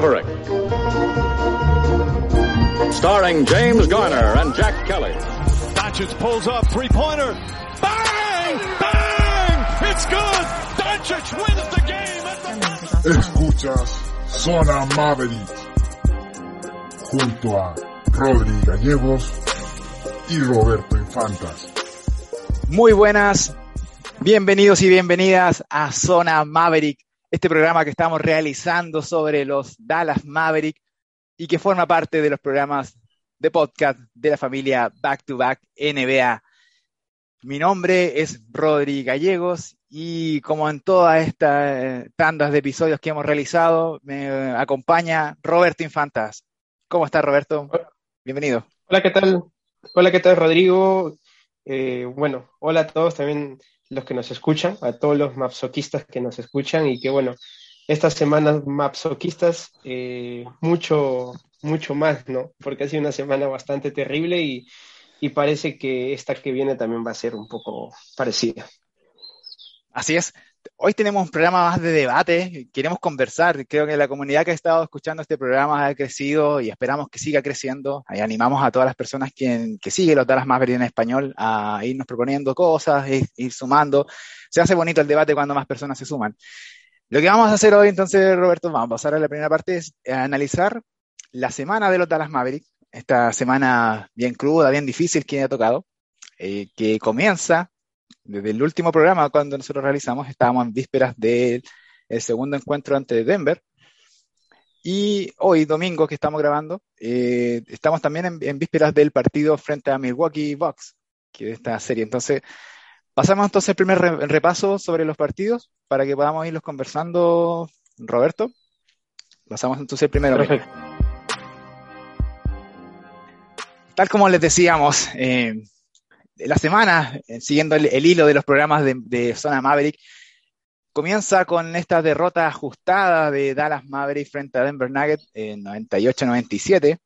Maverick. Starring James Garner and Jack Kelly. Doncic pulls up, three-pointer. Bang! Bang! It's good! Doncic wins the game at the Escuchas Zona Maverick junto a Rodri Gallegos y Roberto Infantas. Muy buenas, bienvenidos y bienvenidas a Zona Maverick, este programa que estamos realizando sobre los Dallas Maverick y que forma parte de los programas de podcast de la familia Back to Back NBA. Mi nombre es Rodri Gallegos y como en todas estas eh, tandas de episodios que hemos realizado, me acompaña Roberto Infantas. ¿Cómo estás, Roberto? Bienvenido. Hola, ¿qué tal? Hola, ¿qué tal, Rodrigo? Eh, bueno, hola a todos también los que nos escuchan, a todos los mapsoquistas que nos escuchan y que bueno, estas semanas mapsoquistas, eh, mucho, mucho más, ¿no? Porque ha sido una semana bastante terrible y, y parece que esta que viene también va a ser un poco parecida. Así es. Hoy tenemos un programa más de debate, queremos conversar. Creo que la comunidad que ha estado escuchando este programa ha crecido y esperamos que siga creciendo. Ahí animamos a todas las personas que, siguen los Dallas Mavericks en español a irnos proponiendo cosas, ir, ir sumando. Se hace bonito el debate cuando más personas se suman. Lo que vamos a hacer hoy, entonces, Roberto, vamos a pasar a la primera parte, es analizar la semana de los Dallas Mavericks, esta semana bien cruda, bien difícil que ha tocado, eh, que comienza desde el último programa cuando nosotros realizamos, estábamos en vísperas del segundo encuentro ante Denver. Y hoy, domingo, que estamos grabando, eh, estamos también en, en, vísperas del partido frente a Milwaukee Bucks, que es esta serie. Entonces, pasamos entonces el primer re repaso sobre los partidos para que podamos irlos conversando, Roberto. Pasamos entonces el primero. Perfecto. Tal como les decíamos, eh, la semana, eh, siguiendo el, hilo de los programas de, Zona Maverick, comienza con esta derrota ajustada de Dallas Maverick frente a Denver Nuggets en 98-97.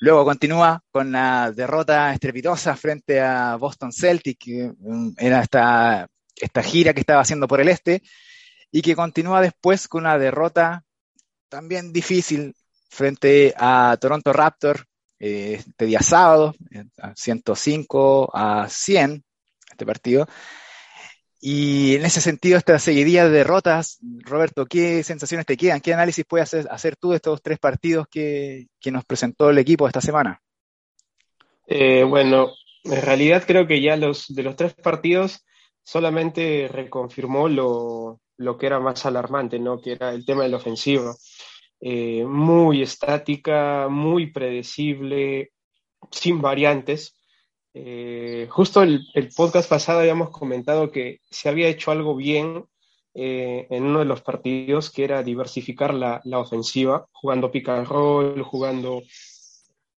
Luego continúa con la derrota estrepitosa frente a Boston Celtics, que um, era esta, esta gira que estaba haciendo por el este, y que continúa después con una derrota también difícil frente a Toronto Raptors este día sábado, 105 a 100, este partido. Y en ese sentido, esta seguidilla de derrotas, Roberto, ¿qué sensaciones te quedan? ¿Qué análisis puedes hacer, tú de estos tres partidos que, que, nos presentó el equipo esta semana? Eh, bueno, en realidad creo que ya los de los tres partidos solamente reconfirmó lo, lo que era más alarmante, ¿no? Que era el tema del ofensivo eh, muy estática, muy predecible, sin variantes. Eh, justo el, el, podcast pasado habíamos comentado que se había hecho algo bien eh, en uno de los partidos, que era diversificar la, la ofensiva, jugando pick jugando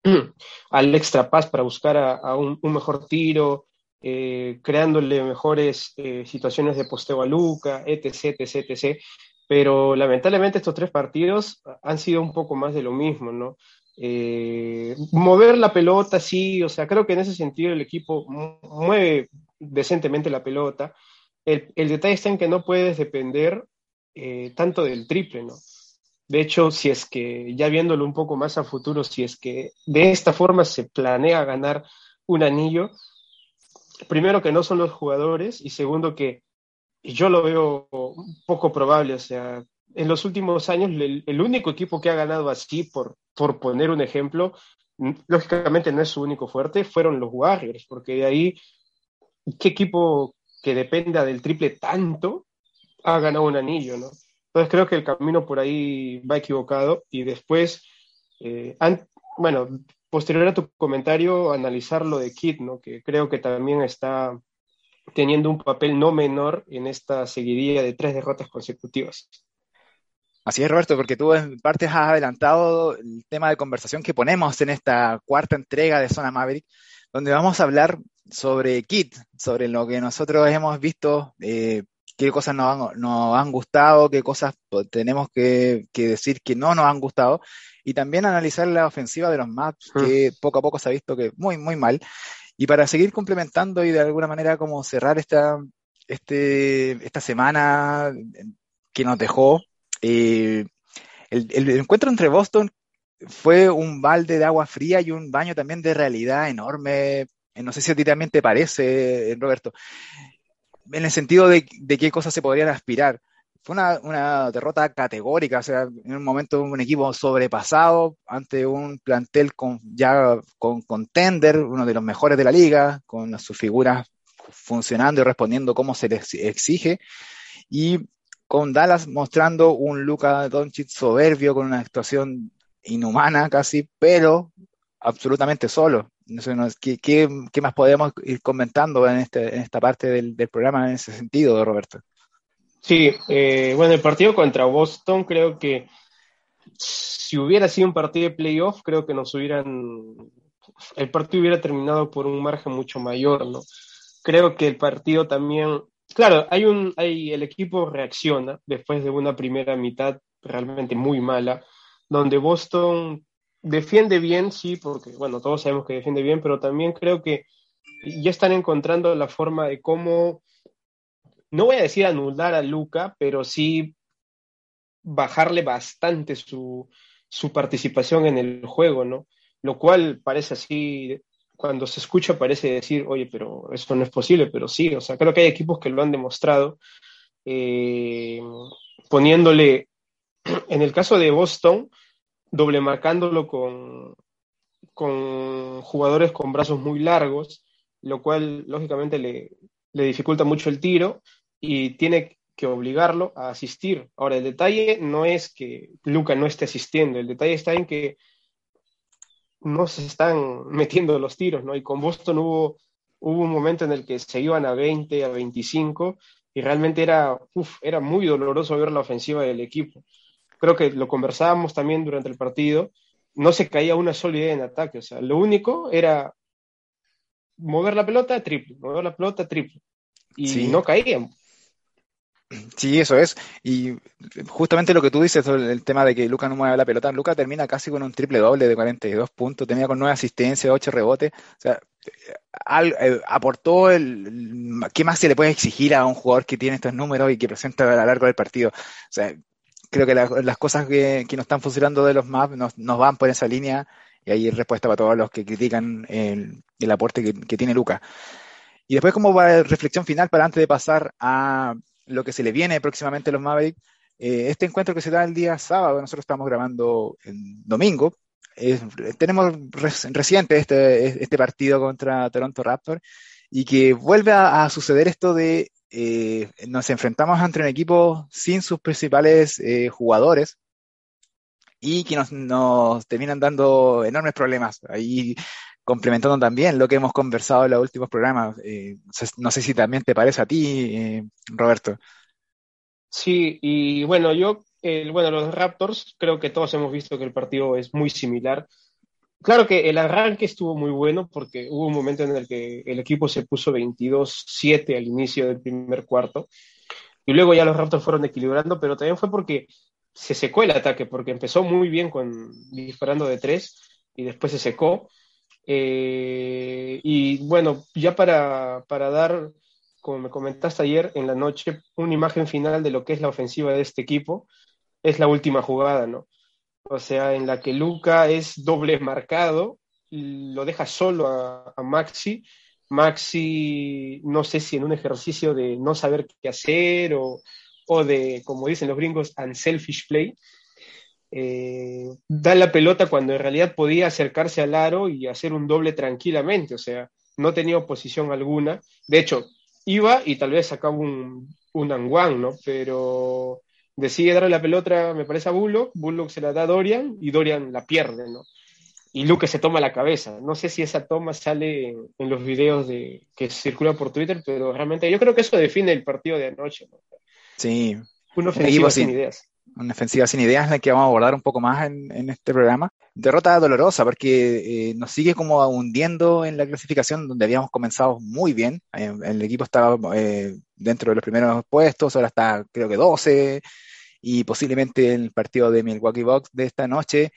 al extra pass para buscar a un, un, mejor tiro, eh, creándole mejores eh, situaciones de posteo a Luca, etc, etc, etc pero lamentablemente estos tres partidos han sido un poco más de lo mismo, ¿no? Eh, mover la pelota, sí, o sea, creo que en ese sentido el equipo mueve decentemente la pelota. El, el detalle está en que no puedes depender eh, tanto del triple, ¿no? De hecho, si es que, ya viéndolo un poco más a futuro, si es que de esta forma se planea ganar un anillo, primero que no son los jugadores y segundo que yo lo veo poco probable. O sea, en los últimos años, el, único equipo que ha ganado así, por, por poner un ejemplo, lógicamente no es su único fuerte, fueron los Warriors, porque de ahí, ¿qué equipo que dependa del triple tanto ha ganado un anillo, no? Entonces creo que el camino por ahí va equivocado y después, eh, bueno, posterior a tu comentario, analizar lo de Kid, ¿no? Que creo que también está teniendo un papel no menor en esta seguidilla de tres derrotas consecutivas. Así es, Roberto, porque tú en parte has adelantado el tema de conversación que ponemos en esta cuarta entrega de Zona Maverick, donde vamos a hablar sobre Kit, sobre lo que nosotros hemos visto, eh, qué cosas nos han, nos han, gustado, qué cosas tenemos que, que, decir que no nos han gustado, y también analizar la ofensiva de los Maps, que poco a poco se ha visto que muy, muy mal. Y para seguir complementando y de alguna manera como cerrar esta, este, esta semana que nos dejó, eh, el, el encuentro entre Boston fue un balde de agua fría y un baño también de realidad enorme. No sé si a ti también te parece, Roberto, en el sentido de, de qué cosas se podrían aspirar. Fue una, derrota categórica, o sea, en un momento un equipo sobrepasado ante un plantel con, ya con contender, uno de los mejores de la liga, con sus figuras funcionando y respondiendo como se les exige, y con Dallas mostrando un Luka Doncic soberbio con una actuación inhumana casi, pero absolutamente solo. ¿qué, más podemos ir comentando en, este, en esta parte del, programa en ese sentido, Roberto? Sí, eh, bueno, el partido contra Boston creo que si hubiera sido un partido de playoff, creo que nos hubieran, el partido hubiera terminado por un margen mucho mayor, ¿no? Creo que el partido también, claro, hay un, hay, el equipo reacciona después de una primera mitad realmente muy mala, donde Boston defiende bien, sí, porque, bueno, todos sabemos que defiende bien, pero también creo que ya están encontrando la forma de cómo, no voy a decir anular a Luca, pero sí bajarle bastante su, su participación en el juego, ¿no? Lo cual parece así, cuando se escucha parece decir, oye, pero eso no es posible, pero sí, o sea, creo que hay equipos que lo han demostrado, eh, poniéndole, en el caso de Boston, doble marcándolo con, con jugadores con brazos muy largos, lo cual lógicamente le, le dificulta mucho el tiro y tiene que obligarlo a asistir. Ahora, el detalle no es que Luca no esté asistiendo, el detalle está en que no se están metiendo los tiros, ¿no? Y con Boston hubo, hubo un momento en el que se iban a 20, a 25, y realmente era, uf, era muy doloroso ver la ofensiva del equipo creo que lo conversábamos también durante el partido, no se caía una sola idea en ataque, o sea, lo único era mover la pelota, triple, mover la pelota, triple, y no caían. Sí, eso es. Y justamente lo que tú dices sobre el tema de que Luca no mueve la pelota, Luca termina casi con un triple doble de 42 puntos, tenía con 9 asistencias, 8 rebotes. O sea, eh, aportó el, ¿Qué más se le puede exigir a un jugador que tiene estos números y que presenta a lo largo del partido? O sea, creo que las cosas que, que no están funcionando de los maps nos, nos, van por esa línea y ahí respuesta para todos los que critican el, aporte que, tiene Luca. Y después como reflexión final para antes de pasar a lo que se le viene próximamente a los Mavericks, eh, este encuentro que se da el día sábado, nosotros estamos grabando el domingo, eh, tenemos reciente este, este partido contra Toronto Raptors y que vuelve a, a suceder esto de eh, nos enfrentamos ante un equipo sin sus principales eh, jugadores y que nos, nos, terminan dando enormes problemas. Ahí complementando también lo que hemos conversado en los últimos programas. Eh, no sé si también te parece a ti, eh, Roberto. Sí, y bueno, yo, bueno, los Raptors, creo que todos hemos visto que el partido es muy similar. Claro que el arranque estuvo muy bueno porque hubo un momento en el que el equipo se puso 22-7 al inicio del primer cuarto y luego ya los Raptors fueron equilibrando, pero también fue porque se secó el ataque, porque empezó muy bien con disparando de tres y después se secó. Eh, y bueno, ya para, para dar, como me comentaste ayer en la noche, una imagen final de lo que es la ofensiva de este equipo, es la última jugada, ¿no? o sea, en la que Luca es doble marcado, lo deja solo a, a, Maxi. Maxi, no sé si en un ejercicio de no saber qué hacer o, o de, como dicen los gringos, unselfish play, eh, da la pelota cuando en realidad podía acercarse al aro y hacer un doble tranquilamente, o sea, no tenía oposición alguna. De hecho, iba y tal vez sacaba un, un anguán, ¿no? Pero decide darle la pelota, me parece, a Bullock, Bullock se la da a Dorian y Dorian la pierde, ¿no? Y Luke se toma la cabeza. No sé si esa toma sale en, en los videos de, que circulan por Twitter, pero realmente yo creo que eso define el partido de anoche. ¿no? Sí. Una ofensiva sin, sin ideas una ofensiva sin ideas, la que vamos a abordar un poco más en, en este programa. Derrota dolorosa porque eh, nos sigue como hundiendo en la clasificación donde habíamos comenzado muy bien. El equipo estaba eh, dentro de los primeros puestos, ahora está creo que 12 y posiblemente el partido de Milwaukee Bucks de esta noche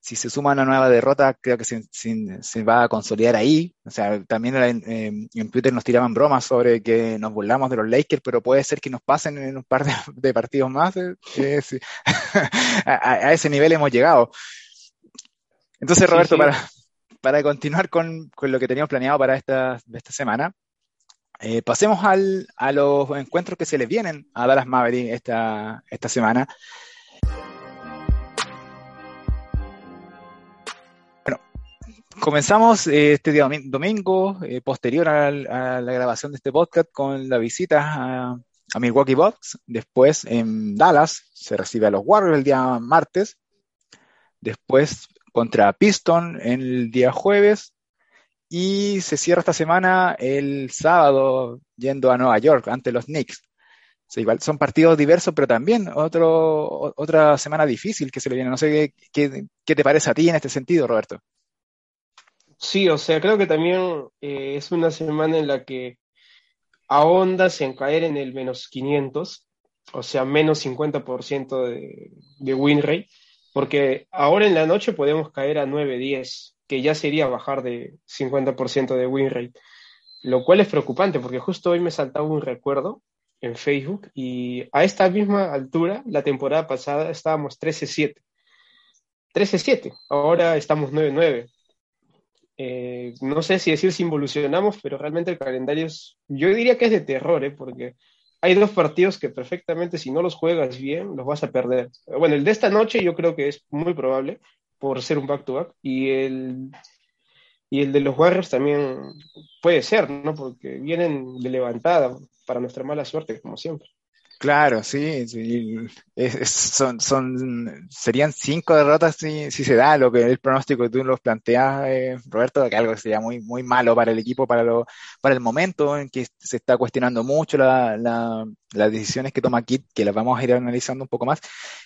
si se suma una nueva derrota, creo que se, se, se va a consolidar ahí. O sea, también en, eh, en, Twitter nos tiraban bromas sobre que nos burlamos de los Lakers, pero puede ser que nos pasen en un par de, de partidos más. Eh, eh, sí. a, a, ese nivel hemos llegado. Entonces, Roberto, sí, sí. Para, para continuar con, con, lo que teníamos planeado para esta, esta semana, eh, pasemos al, a los encuentros que se les vienen a Dallas Maverick esta, esta semana. Comenzamos eh, este día domingo, eh, posterior a, la grabación de este podcast, con la visita a, Milwaukee Bucks. Después en Dallas se recibe a los Warriors el día martes. Después contra Piston el día jueves y se cierra esta semana el sábado yendo a Nueva York ante los Knicks. Sea, igual son partidos diversos, pero también otro, otra semana difícil que se le viene. No sé qué, qué, qué te parece a ti en este sentido, Roberto. Sí, o sea, creo que también eh, es una semana en la que ahondas en caer en el menos 500, o sea, menos 50% de, de win rate, porque ahora en la noche podemos caer a 9-10 que ya sería bajar de 50% de win rate, lo cual es preocupante porque justo hoy me saltaba un recuerdo en Facebook y a esta misma altura, la temporada pasada estábamos 13-7. 13-7, ahora estamos 9-9. Eh, no sé si decir si involucionamos, pero realmente el calendario es, yo diría que es de terror, ¿eh? porque hay dos partidos que perfectamente si no los juegas bien, los vas a perder. Bueno, el de esta noche yo creo que es muy probable, por ser un back-to-back. -back, y, el, y el de los Warriors también puede ser, ¿no? Porque vienen de levantada para nuestra mala suerte, como siempre. Claro, sí, son, serían cinco derrotas si, se da lo que el pronóstico que tú nos planteas, eh, Roberto, que algo sería muy, muy malo para el equipo, para, lo, para el momento en que se está cuestionando mucho la, la, las decisiones que toma Kit, que las vamos a ir analizando un poco más,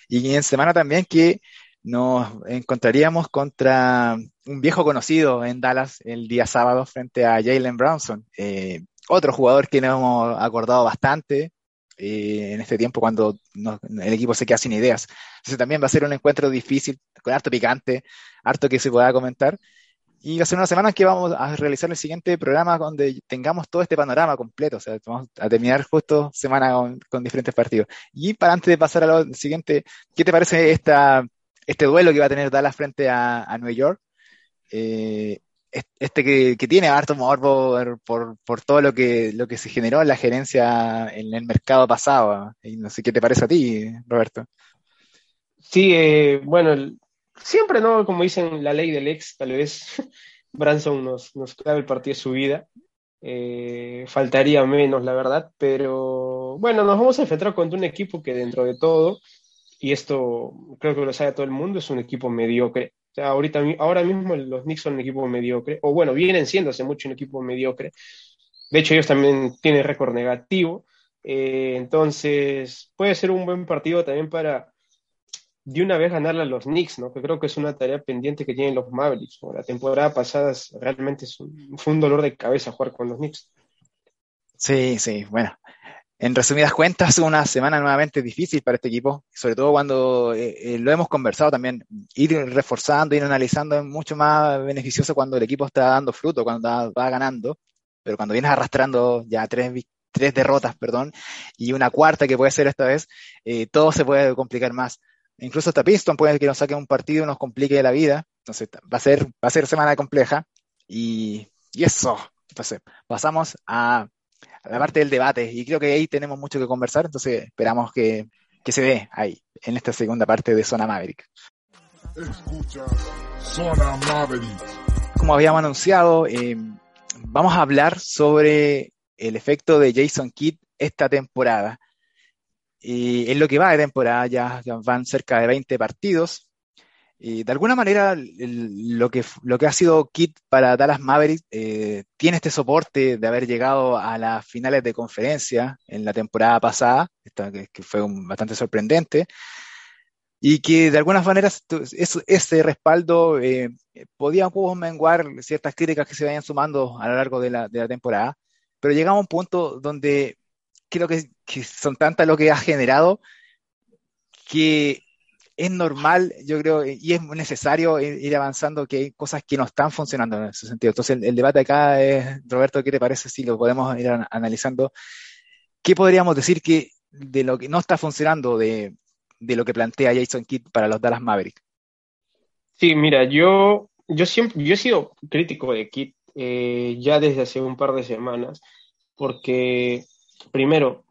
y en semana también que nos encontraríamos contra un viejo conocido en Dallas el día sábado frente a Jalen Brownson, eh, otro jugador que nos hemos acordado bastante eh, en este tiempo cuando no, el equipo se queda sin ideas. Entonces también va a ser un encuentro difícil, con harto picante, harto que se pueda comentar. Y va a ser una semana que vamos a realizar el siguiente programa donde tengamos todo este panorama completo. O sea, vamos a terminar justo semana con, con diferentes partidos. Y para antes de pasar a lo siguiente, ¿qué te parece esta este duelo que va a tener Dallas frente a, a New York, eh, este que, tiene harto amor por, por, todo lo que, lo que se generó en la gerencia en el mercado pasado. Y no sé qué te parece a ti, Roberto. Sí, eh, bueno, siempre, ¿no? Como dicen, la ley del ex, tal vez Branson nos, nos clave el partido de su vida. Eh, faltaría menos, la verdad, pero bueno, nos vamos a enfrentar contra un equipo que dentro de todo y esto creo que lo sabe todo el mundo, es un equipo mediocre. O sea, ahorita, ahora mismo los Knicks son un equipo mediocre, o bueno, vienen siendo hace mucho un equipo mediocre. De hecho, ellos también tienen récord negativo. Eh, entonces, puede ser un buen partido también para de una vez ganarle a los Knicks, ¿no? Que creo que es una tarea pendiente que tienen los Mavericks. La temporada pasada realmente fue un dolor de cabeza jugar con los Knicks. Sí, sí, bueno, en resumidas cuentas, una semana nuevamente difícil para este equipo, sobre todo cuando eh, eh, lo hemos conversado también, ir reforzando, ir analizando es mucho más beneficioso cuando el equipo está dando fruto, cuando va, va ganando, pero cuando vienes arrastrando ya tres, tres derrotas, perdón, y una cuarta que puede ser esta vez, eh, todo se puede complicar más. Incluso hasta Piston puede que nos saque un partido y nos complique la vida, entonces va a ser, va a ser semana compleja, y, y eso, entonces pasamos a a la parte del debate y creo que ahí tenemos mucho que conversar, entonces esperamos que, que se dé ahí, en esta segunda parte de Zona Maverick. Escuchas Zona Maverick. Como habíamos anunciado, eh, vamos a hablar sobre el efecto de Jason Kidd esta temporada. Y en lo que va de temporada ya van cerca de 20 partidos, y de alguna manera, el, lo, que, lo que ha sido Kit para Dallas Mavericks eh, tiene este soporte de haber llegado a las finales de conferencia en la temporada pasada, esta, que, que, fue un, bastante sorprendente, y que de algunas maneras es, ese respaldo eh, podía un poco menguar ciertas críticas que se vayan sumando a lo largo de la, de la temporada, pero llegamos a un punto donde creo que, que son tantas lo que ha generado que es normal, yo creo, y es necesario ir avanzando, que hay cosas que no están funcionando en ese sentido. Entonces, el, debate acá es, Roberto, ¿qué te parece si lo podemos ir analizando? ¿Qué podríamos decir que de lo que no está funcionando de, de lo que plantea Jason Kidd para los Dallas Mavericks? Sí, mira, yo, yo siempre, yo he sido crítico de Kidd eh, ya desde hace un par de semanas, porque primero,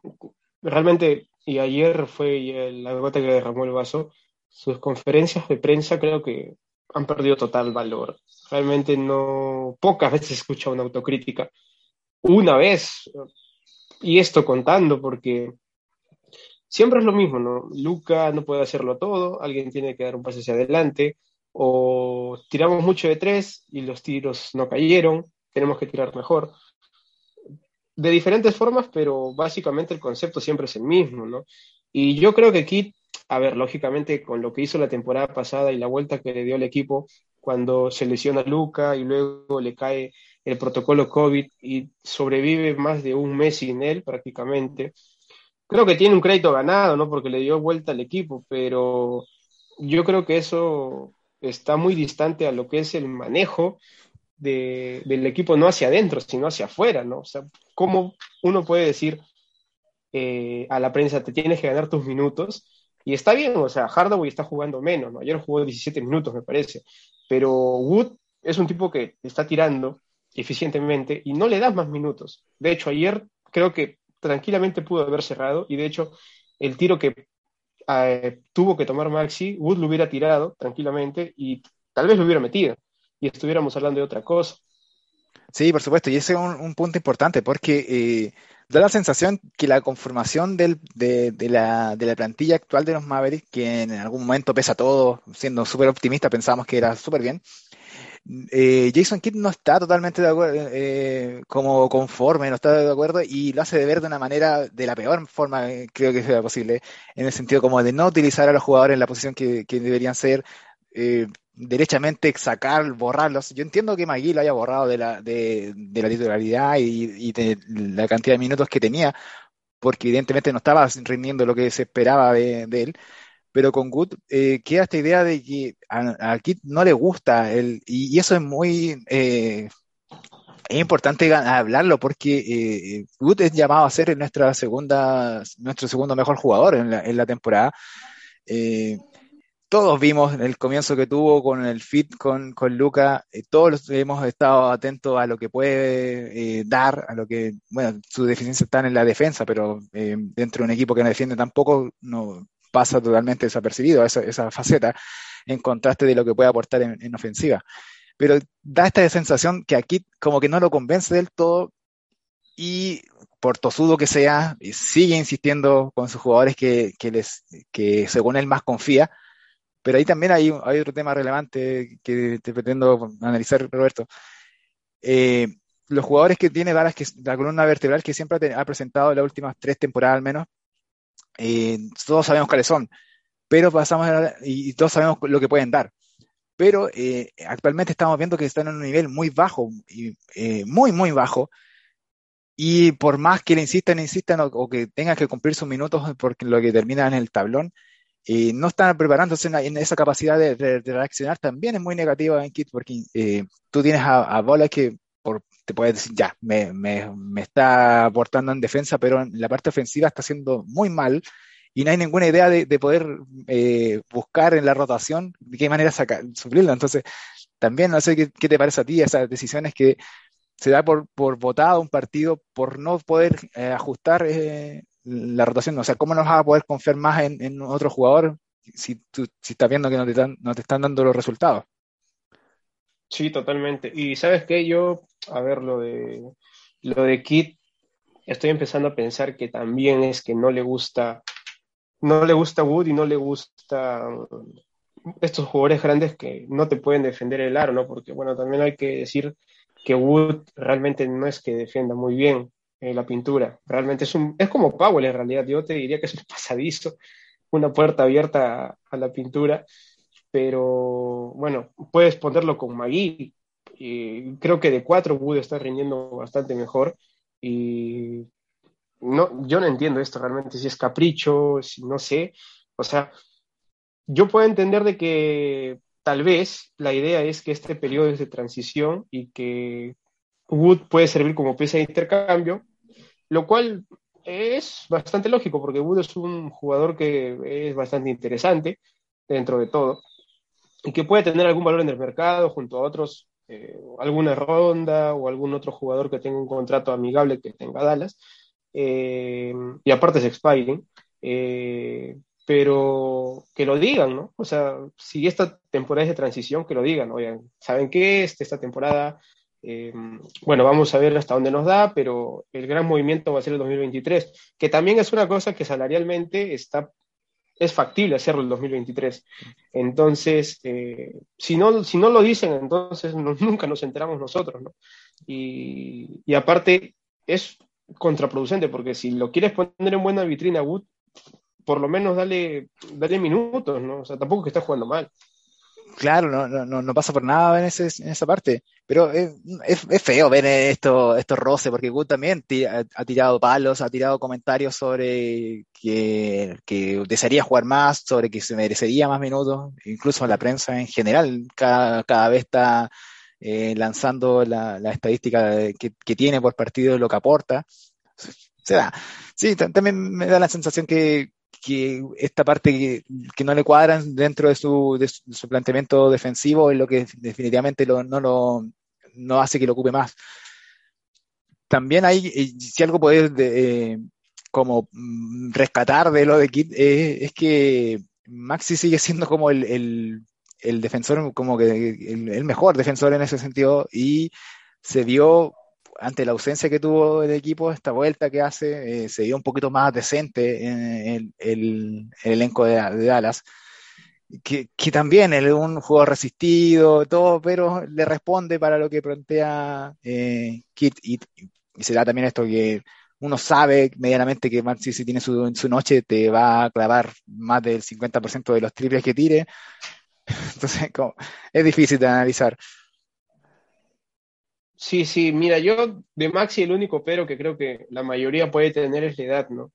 realmente, y ayer fue la gota que derramó el vaso, sus conferencias de prensa creo que han perdido total valor. Realmente no, pocas veces escucha una autocrítica. Una vez, y esto contando, porque siempre es lo mismo, ¿no? Luca no puede hacerlo todo, alguien tiene que dar un paso hacia adelante, o tiramos mucho de tres y los tiros no cayeron, tenemos que tirar mejor. De diferentes formas, pero básicamente el concepto siempre es el mismo, ¿no? Y yo creo que Kit, a ver, lógicamente con lo que hizo la temporada pasada y la vuelta que le dio el equipo cuando se lesiona Luca y luego le cae el protocolo COVID y sobrevive más de un mes sin él prácticamente, creo que tiene un crédito ganado, ¿no? Porque le dio vuelta al equipo, pero yo creo que eso está muy distante a lo que es el manejo del equipo, no hacia adentro, sino hacia afuera, ¿no? O sea, ¿cómo uno puede decir eh, a la prensa, te tienes que ganar tus minutos? Y está bien, o sea, Hardaway está jugando menos, ¿no? Ayer jugó 17 minutos, me parece, pero Wood es un tipo que está tirando eficientemente y no le das más minutos. De hecho, ayer creo que tranquilamente pudo haber cerrado y de hecho el tiro que eh, tuvo que tomar Maxi, Wood lo hubiera tirado tranquilamente y tal vez lo hubiera metido y estuviéramos hablando de otra cosa. Sí, por supuesto, y ese es un, punto importante porque eh, da la sensación que la conformación de, la, de, la, plantilla actual de los Mavericks, que en algún momento pesa todo, siendo súper optimista, pensamos que era súper bien, eh, Jason Kidd no está totalmente de acuerdo, eh, como conforme, no está de acuerdo y lo hace de ver de una manera, de la peor forma, eh, creo que sea posible, en el sentido como de no utilizar a los jugadores en la posición que, deberían ser, derechamente sacar, borrarlos. Yo entiendo que Magui lo haya borrado de la, de, la titularidad y, de la cantidad de minutos que tenía, porque evidentemente no estaba rindiendo lo que se esperaba de él pero con Good eh, queda esta idea de que a, Kit no le gusta, el, y, eso es muy eh, es importante hablarlo porque eh, Good es llamado a ser nuestra segunda, nuestro segundo mejor jugador en la, en la temporada. Eh, todos vimos el comienzo que tuvo con el fit con, con Luca, todos hemos estado atentos a lo que puede dar, a lo que, bueno, sus deficiencias están en la defensa, pero dentro de un equipo que no defiende tampoco, no, pasa totalmente desapercibido esa, esa faceta en contraste de lo que puede aportar en, ofensiva. Pero da esta sensación que aquí como que no lo convence del todo y por tosudo que sea, sigue insistiendo con sus jugadores que, que, les, que según él más confía. Pero ahí también hay, otro tema relevante que te pretendo analizar, Roberto. Eh, los jugadores que tiene Dallas, que la columna vertebral que siempre ha presentado en las últimas tres temporadas al menos, eh, todos sabemos cuáles son, pero pasamos y todos sabemos lo que pueden dar. Pero eh, actualmente estamos viendo que están en un nivel muy bajo, eh, muy, muy bajo, y por más que le insistan, insistan o, que tengan que cumplir sus minutos porque lo que termina en el tablón, no están preparándose en, esa capacidad de, reaccionar también es muy negativa en Kit porque tú tienes a, a bolas que te puedes decir, ya, me, me, me, está aportando en defensa, pero en la parte ofensiva está haciendo muy mal y no hay ninguna idea de, de poder eh, buscar en la rotación de qué manera sacar, suplirla. Entonces, también no sé qué, qué, te parece a ti esas decisiones que se da por, por votado un partido por no poder eh, ajustar eh, la rotación. O sea, ¿cómo nos vas a poder confiar más en, otro jugador si, tú, si estás viendo que no te, están, no te están dando los resultados? Sí, totalmente. Y sabes qué, yo, a ver, lo de, lo de Kit, estoy empezando a pensar que también es que no le gusta, no le gusta Wood y no le gusta estos jugadores grandes que no te pueden defender el aro, ¿no? Porque, bueno, también hay que decir que Wood realmente no es que defienda muy bien eh, la pintura. Realmente es, un, es como Powell en realidad. Yo te diría que es un pasadizo, una puerta abierta a la pintura pero bueno, puedes ponerlo con Magui. Creo que de cuatro Wood está rindiendo bastante mejor. Y no, yo no entiendo esto realmente, si es capricho, si no sé. O sea, yo puedo entender de que tal vez la idea es que este periodo es de transición y que Wood puede servir como pieza de intercambio, lo cual es bastante lógico porque Wood es un jugador que es bastante interesante dentro de todo y que puede tener algún valor en el mercado junto a otros, eh, alguna ronda o algún otro jugador que tenga un contrato amigable que tenga Dallas. Eh, y aparte es expiring. Eh, pero que lo digan, ¿no? O sea, si esta temporada es de transición, que lo digan, oigan, ¿saben qué? Este, esta temporada, bueno, vamos a ver hasta dónde nos da, pero el gran movimiento va a ser el 2023, que también es una cosa que salarialmente está es factible hacerlo en 2023. Entonces, eh, si, no, si no lo dicen, entonces nunca nos enteramos nosotros, ¿no? Y, y, aparte, es contraproducente, porque si lo quieres poner en buena vitrina, Wood, por lo menos dale, dale minutos, ¿no? O sea, tampoco que estés jugando mal. Claro, no, no, no pasa por nada en, ese, en esa parte. Pero es, feo ver esto, estos roces, porque Wood también ha tirado palos, ha tirado comentarios sobre que, desearía jugar más, sobre que se merecería más minutos, incluso la prensa en general cada, cada vez está eh, lanzando la, estadística que, tiene por partido, lo que aporta. Se da. Sí, también me da la sensación que, que esta parte que, no le cuadran dentro de su, de su, planteamiento defensivo es lo que definitivamente lo, no lo no hace que lo ocupe más. También hay, eh, si algo puede eh, como mm, rescatar de lo de Kit, eh, es que Maxi sigue siendo como el, el, el defensor, como que el, el, mejor defensor en ese sentido y se vio ante la ausencia que tuvo el equipo, esta vuelta que hace, eh, se dio un poquito más decente en el, elenco de, Dallas. Que, que, también es un juego resistido, todo, pero le responde para lo que plantea eh, Kit. Y, y, se da también esto que uno sabe medianamente que Maxi si tiene su, su noche te va a clavar más del 50% de los triples que tire. Entonces, es difícil de analizar. Sí, sí, mira, yo de Maxi el único pero que creo que la mayoría puede tener es la edad, ¿no?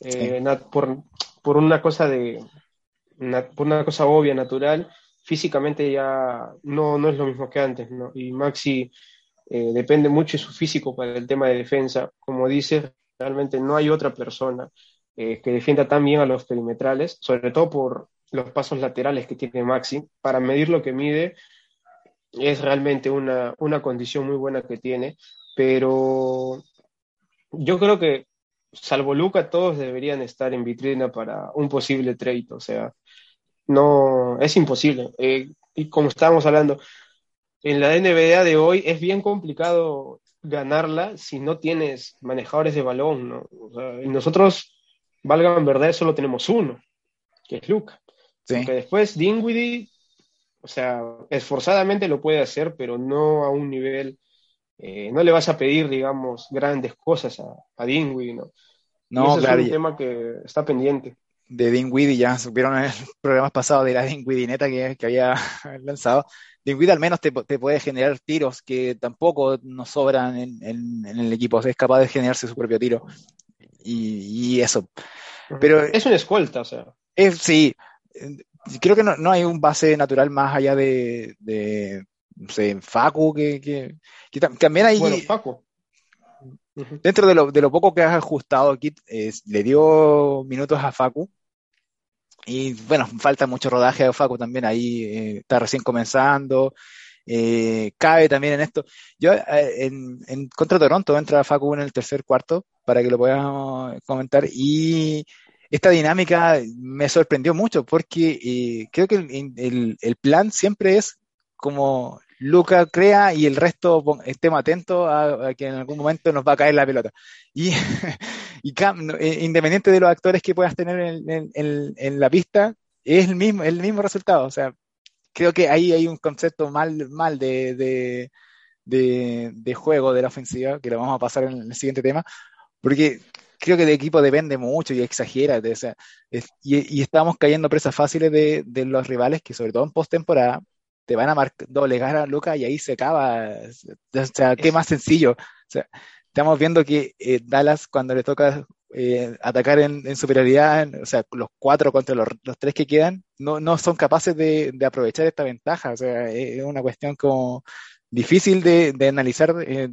Eh, por, por, una cosa de, por una cosa obvia, natural, físicamente ya no, no es lo mismo que antes, ¿no? Y Maxi eh, depende mucho de su físico para el tema de defensa. Como dices, realmente no hay otra persona eh, que defienda tan bien a los perimetrales, sobre todo por los pasos laterales que tiene Maxi. Para medir lo que mide, es realmente una, una condición muy buena que tiene, pero yo creo que salvo Luca, todos deberían estar en vitrina para un posible trade. O sea, no, es imposible. Eh, y como estábamos hablando, en la NBA de hoy es bien complicado ganarla si no tienes manejadores de balón, ¿no? O sea, nosotros, valga en verdad, solo tenemos uno, que es Luca. Sí. Porque después Dinwiddie o sea, esforzadamente lo puede hacer, pero no a un nivel, eh, no le vas a pedir, digamos, grandes cosas a, a Dinwiddie, ¿no? No, claro, es un tema que está pendiente. De Dinwiddie, ya supieron en el programa pasado de la Dinwiddie neta que, que había lanzado. Dinwiddie al menos te, te, puede generar tiros que tampoco nos sobran en, en, en, el equipo, es capaz de generarse su propio tiro. Y, y eso. Pero, es una escolta, o sea. Es, sí, creo que no, no, hay un base natural más allá de, de no sé, Facu, que, que, que también hay... Bueno, Facu. Dentro de lo, de lo poco que has ajustado aquí, le dio minutos a Facu. Y bueno, falta mucho rodaje a Facu también, ahí eh, está recién comenzando. Eh, cabe también en esto. Yo eh, en, en, contra Toronto entra Facu en el tercer cuarto para que lo podamos comentar y esta dinámica me sorprendió mucho porque eh, creo que el, plan siempre es como Luca crea y el resto estemos atentos a, que en algún momento nos va a caer la pelota. Y, eh, independiente de los actores que puedas tener en, la pista, es el mismo, el mismo resultado. O sea, creo que ahí hay un concepto mal, mal de, de juego de la ofensiva, que lo vamos a pasar en el siguiente tema, porque creo que de equipo depende mucho y exagera. O sea, es, y, y, estamos cayendo presas fáciles de, de, los rivales que, sobre todo en postemporada, te van a doblegar a Lucas y ahí se acaba. O sea, qué más sencillo. O sea, estamos viendo que eh, Dallas, cuando le toca eh, atacar en, superioridad, o sea, los cuatro contra los, tres que quedan, no, no son capaces de, aprovechar esta ventaja. O sea, es una cuestión como difícil de, analizar eh,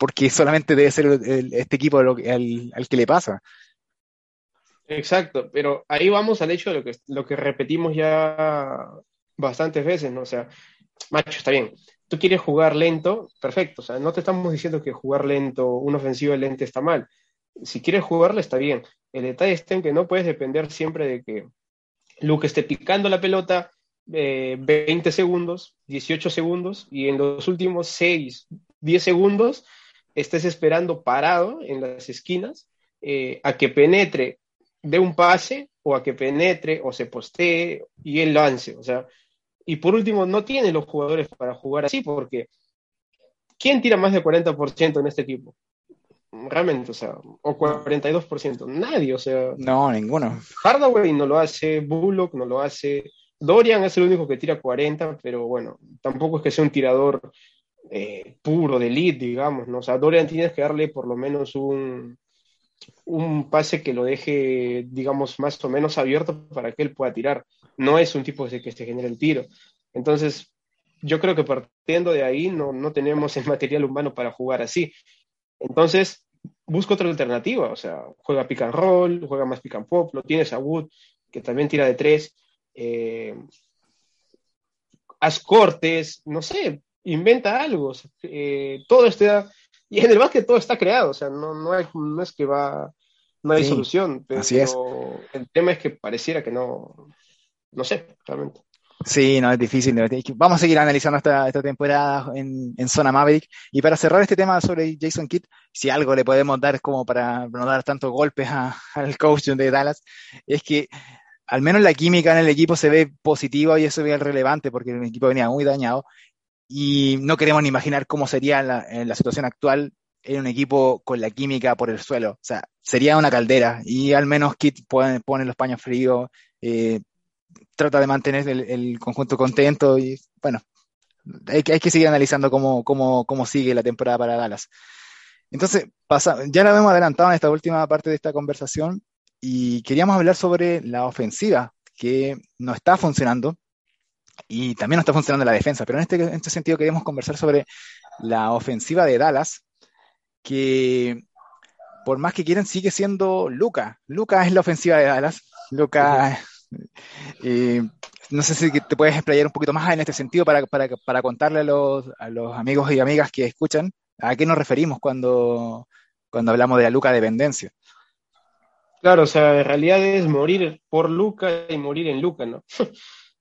porque solamente debe ser este equipo al, que le pasa. Exacto, pero ahí vamos al hecho de lo que, lo que repetimos ya bastantes veces, ¿no? O sea, macho, está bien, tú quieres jugar lento, perfecto, o sea, no te estamos diciendo que jugar lento, un ofensivo lento está mal, si quieres jugarle está bien. El detalle está en que no puedes depender siempre de que Luke esté picando la pelota 20 eh, segundos, 18 segundos, y en los últimos 6, 10 segundos estés esperando parado en las esquinas eh, a que penetre de un pase o a que penetre o se postee y él lance. O sea, y por último, no tiene los jugadores para jugar así porque ¿quién tira más del 40% en este equipo? realmente, o sea, o 42%, nadie, o sea. No, ninguno. Hardaway no lo hace, Bullock no lo hace, Dorian es el único que tira 40, pero bueno, tampoco es que sea un tirador eh, puro de lead, digamos, ¿no? O sea, Dorian tienes que darle por lo menos un, un pase que lo deje, digamos, más o menos abierto para que él pueda tirar. No es un tipo que se genere el tiro. Entonces, yo creo que partiendo de ahí no, no tenemos el material humano para jugar así. Entonces, busca otra alternativa, o sea, juega pick and roll, juega más pick and pop, lo tienes a Wood, que también tira de tres, eh, haz cortes, no sé, inventa algo, eh, todo está, y en el básquet todo está creado, o sea, no, no, hay, no es que va, no hay solución, pero así es. el tema es que pareciera que no, no sé, realmente. Sí, no, es difícil. Vamos a seguir analizando esta, esta temporada en, en, Zona Maverick. Y para cerrar este tema sobre Jason Kidd, si algo le podemos dar como para no dar tantos golpes al coach de Dallas, es que al menos la química en el equipo se ve positiva y eso es relevante porque el equipo venía muy dañado. Y no queremos ni imaginar cómo sería la, en la situación actual en un equipo con la química por el suelo. O sea, sería una caldera y al menos Kidd pone, los paños fríos, eh, trata de mantener el, conjunto contento y bueno, hay, hay que seguir analizando cómo, cómo, cómo, sigue la temporada para Dallas. Entonces, ya la hemos adelantado en esta última parte de esta conversación y queríamos hablar sobre la ofensiva que no está funcionando y también no está funcionando la defensa, pero en este, en este sentido queremos conversar sobre la ofensiva de Dallas, que por más que quieran sigue siendo Luca. Luca es la ofensiva de Dallas. Luca eh, no sé si te puedes explayar un poquito más en este sentido para, para, contarle a los, a los, amigos y amigas que escuchan a qué nos referimos cuando, cuando hablamos de la Luca dependencia. Claro, o sea, en realidad es morir por Luca y morir en Luca, ¿no?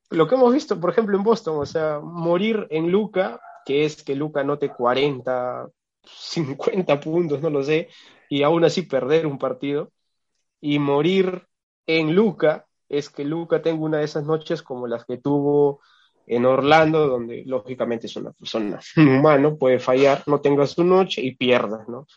Lo que hemos visto, por ejemplo, en Boston, o sea, morir en Luca, que es que Luca note 40, 50 puntos, no lo sé, y aún así perder un partido, y morir en Luca, es que Luca tenga una de esas noches como las que tuvo en Orlando, donde lógicamente es una persona humano, puede fallar, no tenga su noche y pierdas, ¿no?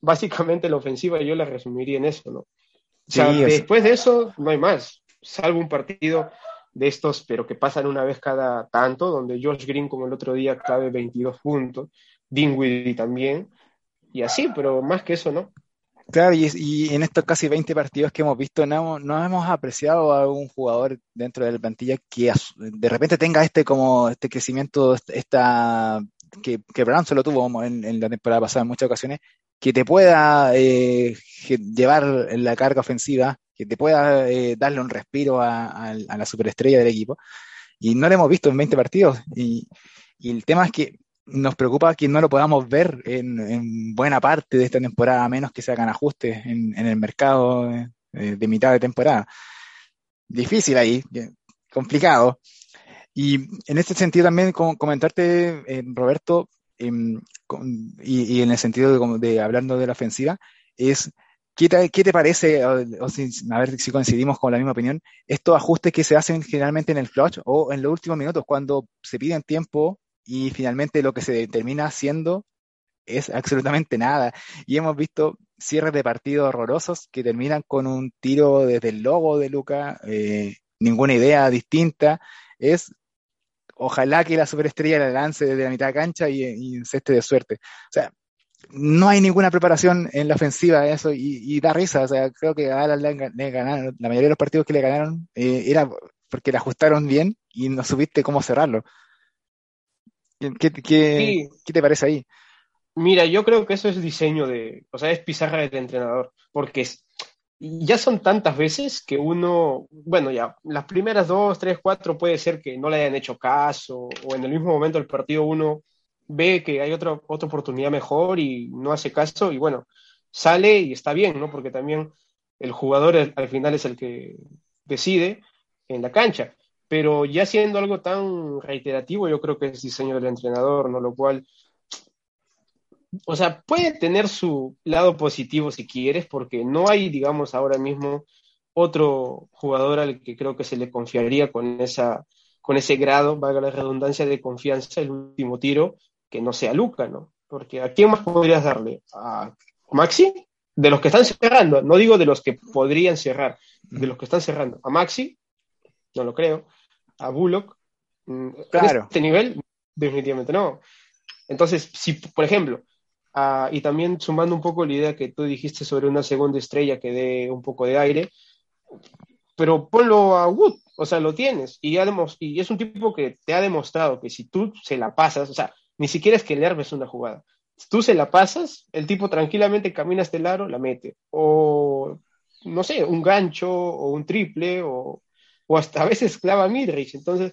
Básicamente la ofensiva yo la resumiría en eso, ¿no? O sea, después de eso no hay más, salvo un partido de estos, pero que pasan una vez cada tanto, donde Josh Green como el otro día cabe 22 puntos, Dinwiddie también, y así, pero más que eso, ¿no? Claro, y, en estos casi 20 partidos que hemos visto, no, no hemos apreciado a un jugador dentro de la plantilla que de repente tenga este como este crecimiento, esta que, que Brown solo tuvo en, la temporada pasada en muchas ocasiones, que te pueda eh, llevar la carga ofensiva, que te pueda eh, darle un respiro a, la superestrella del equipo. Y no lo hemos visto en 20 partidos. Y, el tema es que nos preocupa que no lo podamos ver en, buena parte de esta temporada, a menos que se hagan ajustes en, el mercado eh, de, mitad de temporada. Difícil ahí, complicado. Y en este sentido también comentarte, eh, Roberto, em, y, en el sentido de, hablando de la ofensiva, es ¿qué te, parece, a ver si coincidimos con la misma opinión, estos ajustes que se hacen generalmente en el clutch o en los últimos minutos cuando se piden tiempo y finalmente lo que se termina haciendo es absolutamente nada. Y hemos visto cierres de partidos horrorosos que terminan con un tiro desde el logo de Luca, eh, ninguna idea distinta. Es ojalá que la superestrella la lance desde la mitad de cancha y, y de suerte. O sea, no hay ninguna preparación en la ofensiva eso y, da risa, o sea, creo que a Alan le, ganaron, la mayoría de los partidos que le ganaron eh, era porque le ajustaron bien y no supiste cómo cerrarlo. ¿Qué, qué, te parece ahí? Mira, yo creo que eso es diseño de, o sea, es pizarra del entrenador, porque ya son tantas veces que uno, bueno, ya, las primeras dos, tres, cuatro puede ser que no le hayan hecho caso, o en el mismo momento del partido uno ve que hay otra, otra oportunidad mejor y no hace caso, y bueno, sale y está bien, ¿no? Porque también el jugador al final es el que decide en la cancha. Pero ya siendo algo tan reiterativo, yo creo que es diseño del entrenador, ¿no? Lo cual, o sea, puede tener su lado positivo si quieres, porque no hay, digamos, ahora mismo otro jugador al que creo que se le confiaría con, esa, con ese grado, valga la redundancia, de confianza el último tiro, que no sea Luca, ¿no? Porque ¿a quién más podrías darle? ¿A Maxi? De los que están cerrando, no digo de los que podrían cerrar, de los que están cerrando. A Maxi, no lo creo. A Bullock, mm, claro. este nivel, definitivamente no. Entonces, si, por ejemplo, y también sumando un poco la idea que tú dijiste sobre una segunda estrella que dé un poco de aire, pero ponlo a Wood, o sea, lo tienes, y, y es un tipo que te ha demostrado que si tú se la pasas, o sea, ni siquiera es que le armes una jugada, si tú se la pasas, el tipo tranquilamente camina hasta el aro, la mete, o no sé, un gancho, o un triple, o, o hasta a veces clava midrange. Entonces,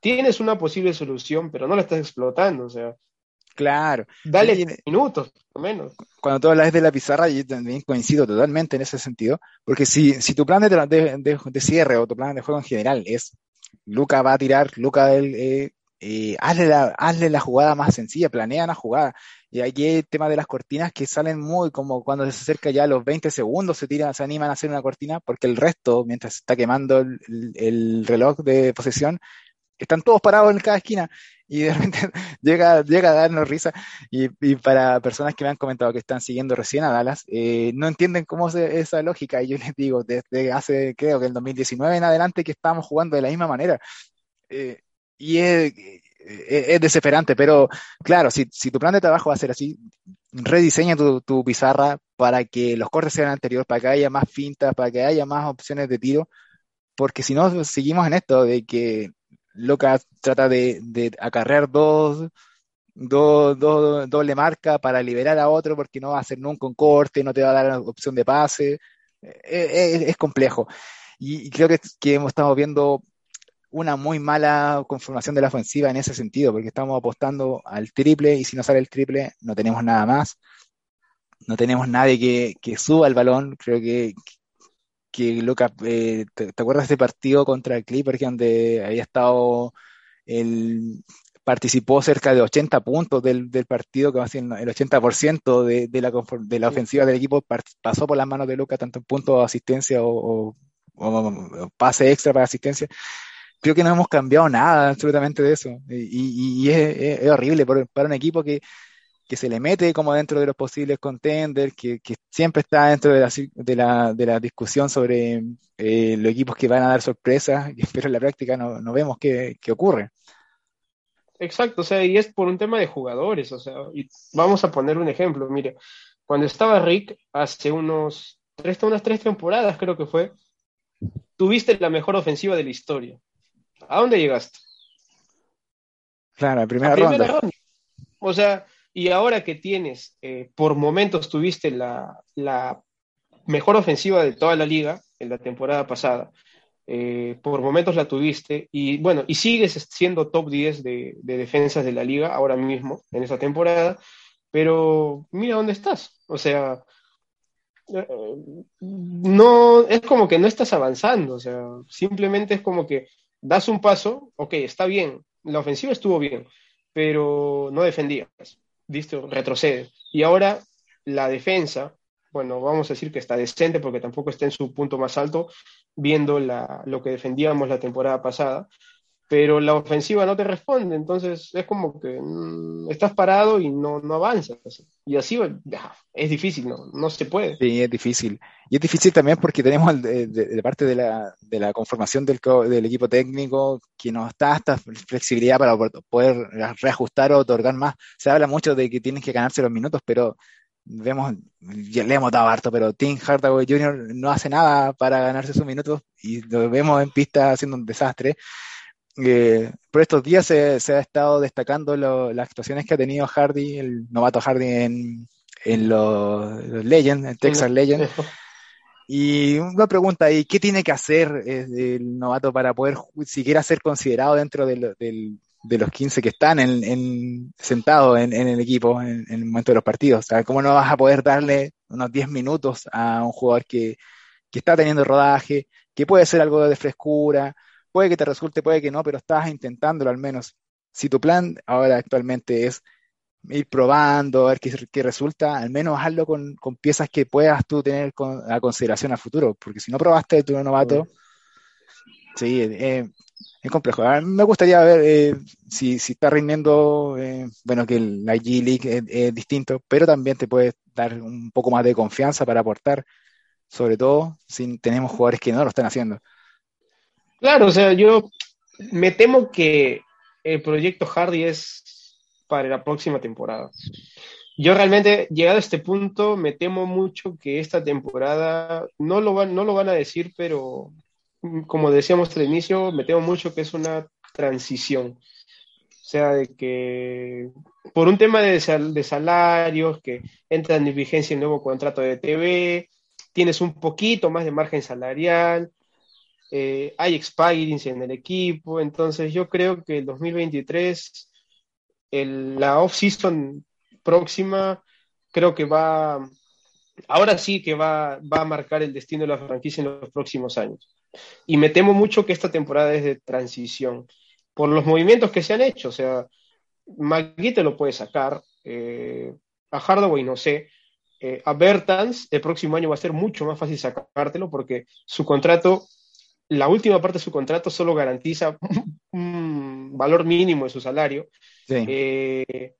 tienes una posible solución, pero no la estás explotando, o sea. Claro. Dale minutos, por menos. Cuando tú hablas de la pizarra, yo también coincido totalmente en ese sentido, porque si, si tu plan de, de, de, cierre o tu plan de juego en general es Luca va a tirar, Luca eh, eh, hazle, la, jugada más sencilla, planea la jugada. Y aquí el tema de las cortinas que salen muy como cuando se acerca ya a los 20 segundos, se tiran, se animan a hacer una cortina, porque el resto, mientras está quemando el, reloj de posesión, están todos parados en cada esquina y de repente llega, llega a darnos risa. Y, para personas que me han comentado que están siguiendo recién a Dallas, eh, no entienden cómo es esa lógica. Y yo les digo, desde hace, creo que el 2019 en adelante, que estamos jugando de la misma manera. Eh, y es, es, desesperante, pero claro, si, si, tu plan de trabajo va a ser así, rediseña tu, tu, pizarra para que los cortes sean anteriores, para que haya más fintas, para que haya más opciones de tiro, porque si no, seguimos en esto de que Lucas trata de, de acarrear dos, dos, dos, doble marca para liberar a otro porque no va a hacer nunca un corte, no te va a dar opción de pase, es, es, complejo. Y, creo que, que hemos estado viendo una muy mala conformación de la ofensiva en ese sentido, porque estamos apostando al triple y si no sale el triple no tenemos nada más. No tenemos nadie que, que suba el balón. Creo que, que Lucas, eh, te, acuerdas de ese partido contra el Clipper donde había estado, el, participó cerca de 80 puntos del, del partido, que va a ser el 80% de, de, la, de la ofensiva del equipo pasó por las manos de Lucas, tanto en puntos, asistencia o, o pase extra para asistencia creo que no hemos cambiado nada absolutamente de eso. Y, es, horrible para un equipo que, se le mete como dentro de los posibles contenders, que, siempre está dentro de la, de la, de la discusión sobre eh, los equipos que van a dar sorpresas, pero en la práctica no, no vemos qué, qué, ocurre. Exacto, o sea, y es por un tema de jugadores, o sea, y vamos a poner un ejemplo, mire, cuando estaba Rick hace unos tres, unas tres temporadas creo que fue, tuviste la mejor ofensiva de la historia. ¿A dónde llegaste? Claro, en primera, ronda. O sea, y ahora que tienes, eh, por momentos tuviste la, mejor ofensiva de toda la liga en la temporada pasada, eh, por momentos la tuviste, y bueno, y sigues siendo top 10 de, de, defensas de la liga ahora mismo, en esa temporada, pero mira dónde estás. O sea, eh, no, es como que no estás avanzando, o sea, simplemente es como que das un paso, ok, está bien, la ofensiva estuvo bien, pero no defendías, ¿viste? Retrocede. Y ahora la defensa, bueno, vamos a decir que está decente porque tampoco está en su punto más alto, viendo lo que defendíamos la temporada pasada, pero la ofensiva no te responde, entonces es como que mm, estás parado y no, no avanzas. Y así es difícil, ¿no? no se puede. Sí, es difícil. Y es difícil también porque tenemos de, parte de la, de la conformación del, del, equipo técnico que nos da esta flexibilidad para poder reajustar o otorgar más. Se habla mucho de que tienes que ganarse los minutos, pero vemos, le hemos dado harto, pero Tim Hardaway Jr. no hace nada para ganarse sus minutos y lo vemos en pista haciendo un desastre. Eh, por estos días se, ha estado destacando las actuaciones que ha tenido Hardy, el novato Hardy en, en los, Legends, en Texas Legends. Y una pregunta ahí, ¿qué tiene que hacer eh, el novato para poder siquiera ser considerado dentro de, de los 15 que están en, sentados en, el equipo en, el momento de los partidos? ¿Cómo no vas a poder darle unos 10 minutos a un jugador que, que está teniendo rodaje, que puede ser algo de frescura? Puede que te resulte, puede que no, pero estás intentándolo al menos. Si tu plan ahora actualmente es ir probando, a ver qué, resulta, al menos hazlo con, piezas que puedas tú tener a consideración a futuro, porque si no probaste tu novato, sí, eh, es complejo. me gustaría ver eh, si, está rindiendo, eh, bueno, que la G League es, distinto, pero también te puede dar un poco más de confianza para aportar, sobre todo si tenemos jugadores que no lo están haciendo. Claro, o sea, yo me temo que el proyecto Hardy es para la próxima temporada. Yo realmente, llegado a este punto, me temo mucho que esta temporada, no lo van, no lo van a decir, pero como decíamos al inicio, me temo mucho que es una transición. O sea, de que por un tema de, de salarios, que entra en vigencia el nuevo contrato de TV, tienes un poquito más de margen salarial, eh, hay expirings en el equipo, entonces yo creo que el 2023, la off-season próxima, creo que va, ahora sí que va, va a marcar el destino de la franquicia en los próximos años. Y me temo mucho que esta temporada es de transición, por los movimientos que se han hecho, o sea, McGee te lo puede sacar, eh, a Hardaway no sé, eh, a Bertans el próximo año va a ser mucho más fácil sacártelo porque su contrato la última parte de su contrato solo garantiza un valor mínimo de su salario. Eh,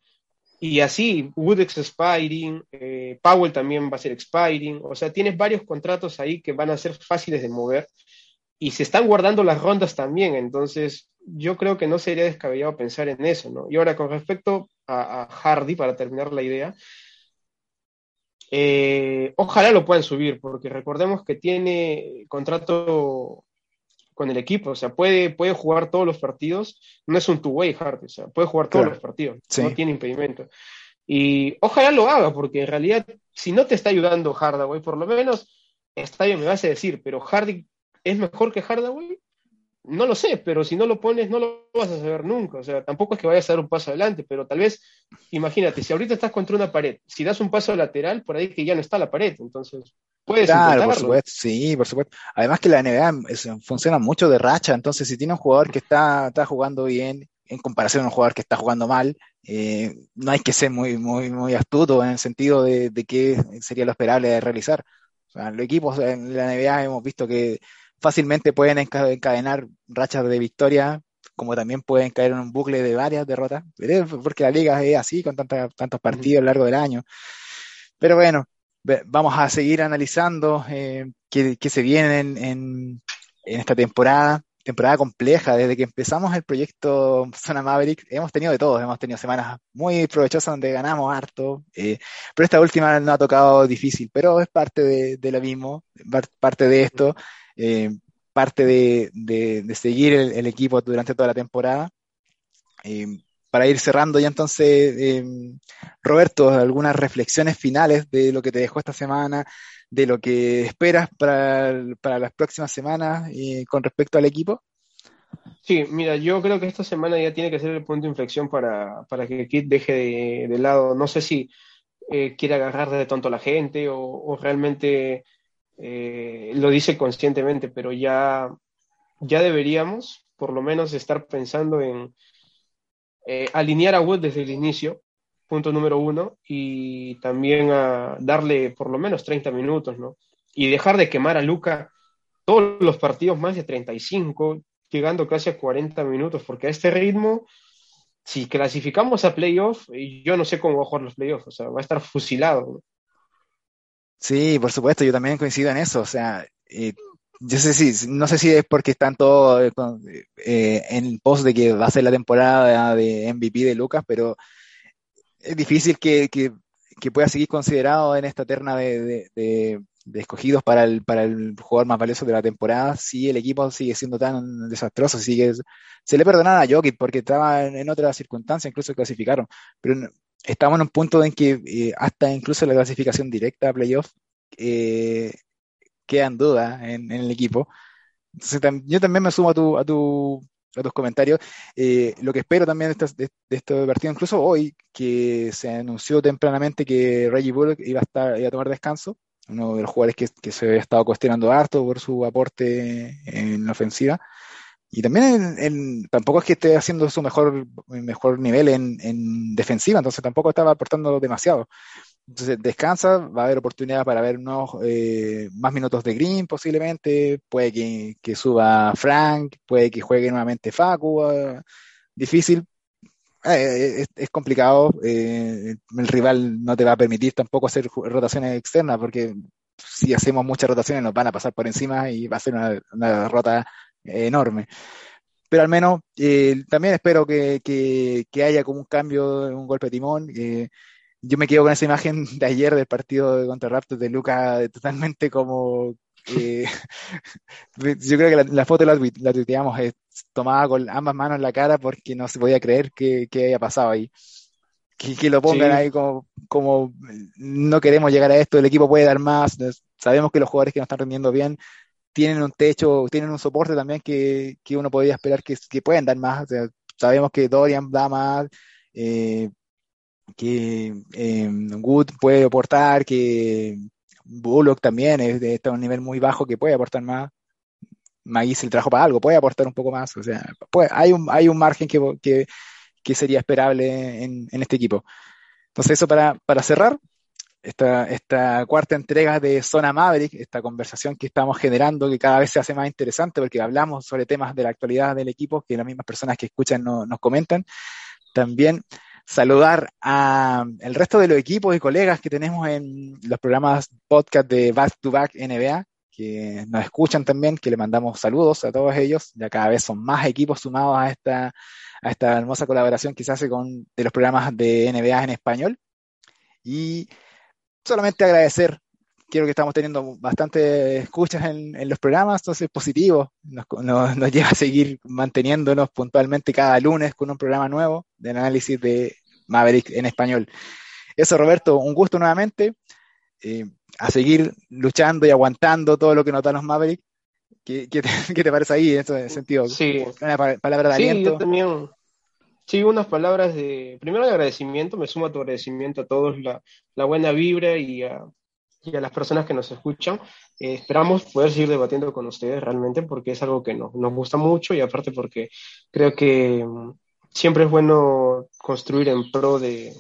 y así, Woodex expiring, eh, Powell también va a ser expiring, o sea, tienes varios contratos ahí que van a ser fáciles de mover y se están guardando las rondas también, entonces yo creo que no sería descabellado pensar en eso, ¿no? Y ahora con respecto a, Hardy, para terminar la idea, eh, ojalá lo puedan subir, porque recordemos que tiene contrato con el equipo, o sea, puede, puede jugar todos los partidos, no es un two-way hard, o sea, puede jugar todos los partidos, no tiene impedimento. Y ojalá lo haga, porque en realidad, si no te está ayudando Hardaway, por lo menos, está bien, me vas a decir, pero Hardy es mejor que Hardaway, no lo sé, pero si no lo pones, no lo vas a saber nunca. O sea, tampoco es que vayas a dar un paso adelante, pero tal vez, imagínate, si ahorita estás contra una pared, si das un paso lateral, por ahí que ya no está la pared. Entonces, puedes Claro, por supuesto, sí, por supuesto. Además que la NBA funciona mucho de racha, entonces si tiene un jugador que está, está jugando bien, en comparación a un jugador que está jugando mal, eh, no hay que ser muy, muy, muy astuto en el sentido de, de qué sería lo esperable de realizar. O sea, los equipos en la NBA hemos visto que fácilmente pueden encadenar rachas de victoria, como también pueden caer en un bucle de varias derrotas, porque la liga es así, con tantos partidos a lo largo del año. Pero bueno, vamos a seguir analizando eh, qué, se viene en, en, esta temporada, temporada compleja. Desde que empezamos el proyecto Zona Maverick, hemos tenido de todo, hemos tenido semanas muy provechosas donde ganamos harto, eh, pero esta última no ha tocado difícil, pero es parte de, de lo mismo, parte de esto. Eh, parte de, seguir el, equipo durante toda la temporada. Eh, para ir cerrando ya entonces, eh, Roberto, algunas reflexiones finales de lo que te dejó esta semana, de lo que esperas para, las próximas semanas con respecto al equipo. Sí, mira, yo creo que esta semana ya tiene que ser el punto de inflexión para, que Kit deje de, lado, no sé si quiere agarrar de tonto a la gente o realmente eh, lo dice conscientemente, pero ya, ya deberíamos por lo menos estar pensando en eh, alinear a Wood desde el inicio, punto número uno, y también darle por lo menos 30 minutos, ¿no? Y dejar de quemar a Luca todos los partidos más de 35, llegando casi a 40 minutos, porque a este ritmo, si clasificamos a playoff, yo no sé cómo va a jugar los playoffs, o sea, va a estar fusilado. Sí, por supuesto, yo también coincido en eso, o sea, eh, yo sé si, no sé si es porque están todos eh, eh, en post de que va a ser la temporada de MVP de Lucas, pero es difícil que, que, que pueda seguir considerado en esta terna de, escogidos para el, para el jugador más valioso de la temporada si el equipo sigue siendo tan desastroso, sigue, se le perdonaba a Jokic porque estaba en, en otras circunstancias, incluso clasificaron, pero estamos en un punto en que eh, hasta incluso la clasificación directa a playoff eh, dudas en, en, el equipo. Yo también me sumo a tu, a tu, a tus comentarios. Eh, lo que espero también de, este, de, de este partido, incluso hoy, que se anunció tempranamente que Reggie Bullock iba a, estar, iba a tomar descanso, uno de los jugadores que, que se había estado cuestionando harto por su aporte en la ofensiva. Y también en, tampoco es que esté haciendo su mejor, mejor nivel en, en defensiva, entonces tampoco estaba aportando demasiado. Entonces descansa, va a haber oportunidad para ver unos eh, más minutos de Green posiblemente, puede que, que, suba Frank, puede que juegue nuevamente Facu, uh, difícil, eh, es, es, complicado, eh, el rival no te va a permitir tampoco hacer rotaciones externas porque si hacemos muchas rotaciones nos van a pasar por encima y va a ser una, una derrota enorme. Pero al menos eh, también espero que, que, haya como un cambio, un golpe de timón. Eh, yo me quedo con esa imagen de ayer del partido contra Raptors de Luca totalmente como... Eh, yo creo que la, foto la, la tuiteamos eh, tomada con ambas manos en la cara porque no se podía creer que, que haya pasado ahí. Que, que lo pongan sí. ahí como, como no queremos llegar a esto, el equipo puede dar más, sabemos que los jugadores que no están rendiendo bien tienen un techo, tienen un soporte también que, que uno podría esperar que, que puedan dar más. O sea, sabemos que Dorian da más, eh, que eh, Wood puede aportar, que Bullock también es está a un nivel muy bajo que puede aportar más. Magui se trajo para algo, puede aportar un poco más. O sea, puede, hay, un, hay un margen que, que, que sería esperable en, en, este equipo. Entonces, eso para, para cerrar, esta, esta cuarta entrega de Zona Maverick, esta conversación que estamos generando, que cada vez se hace más interesante porque hablamos sobre temas de la actualidad del equipo que las mismas personas que escuchan no, nos comentan. También saludar a el resto de los equipos y colegas que tenemos en los programas podcast de Back to Back NBA, que nos escuchan también, que le mandamos saludos a todos ellos. Ya cada vez son más equipos sumados a esta, a esta hermosa colaboración que se hace con de los programas de NBA en español. Y solamente agradecer. Quiero que estamos teniendo bastante escuchas en, en los programas, entonces es positivo. Nos, nos, nos, lleva a seguir manteniéndonos puntualmente cada lunes con un programa nuevo de análisis de Maverick en español. Eso, Roberto, un gusto nuevamente. Eh, a seguir luchando y aguantando todo lo que nos dan los Maverick. ¿Qué, qué, te, ¿Qué, te, parece ahí en ese sentido? Sí. Una palabra de sí, aliento. Yo también, Sí, unas palabras de, primero de agradecimiento, me sumo a tu agradecimiento a todos, la, la buena vibra y a, y a, las personas que nos escuchan. Eh, esperamos poder seguir debatiendo con ustedes realmente porque es algo que no, nos gusta mucho y aparte porque creo que um, siempre es bueno construir en pro de,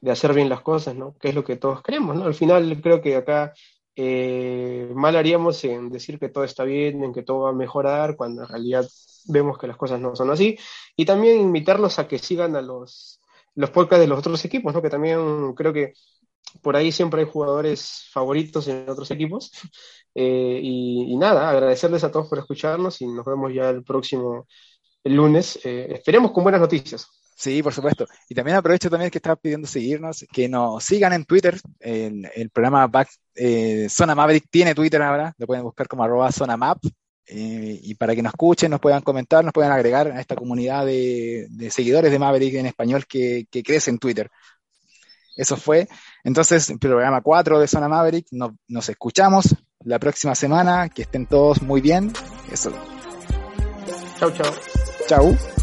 de, hacer bien las cosas, ¿no? Que es lo que todos queremos, ¿no? Al final creo que acá eh, mal haríamos en decir que todo está bien, en que todo va a mejorar, cuando en realidad vemos que las cosas no son así. Y también invitarlos a que sigan a los, los podcasts de los otros equipos, ¿no? que también creo que por ahí siempre hay jugadores favoritos en otros equipos. Eh, y, nada, agradecerles a todos por escucharnos y nos vemos ya el próximo el lunes. Eh, esperemos con buenas noticias. Sí, por supuesto. Y también aprovecho también que estaba pidiendo seguirnos, que nos sigan en Twitter. El, el programa Back, eh, Zona Maverick tiene Twitter ahora, lo pueden buscar como arroba Zona Map. Eh, y para que nos escuchen, nos puedan comentar, nos puedan agregar a esta comunidad de, de seguidores de Maverick en español que, que, crece en Twitter. Eso fue. Entonces, programa 4 de Zona Maverick. Nos, nos escuchamos la próxima semana. Que estén todos muy bien. Eso. Chau, chau. Chau.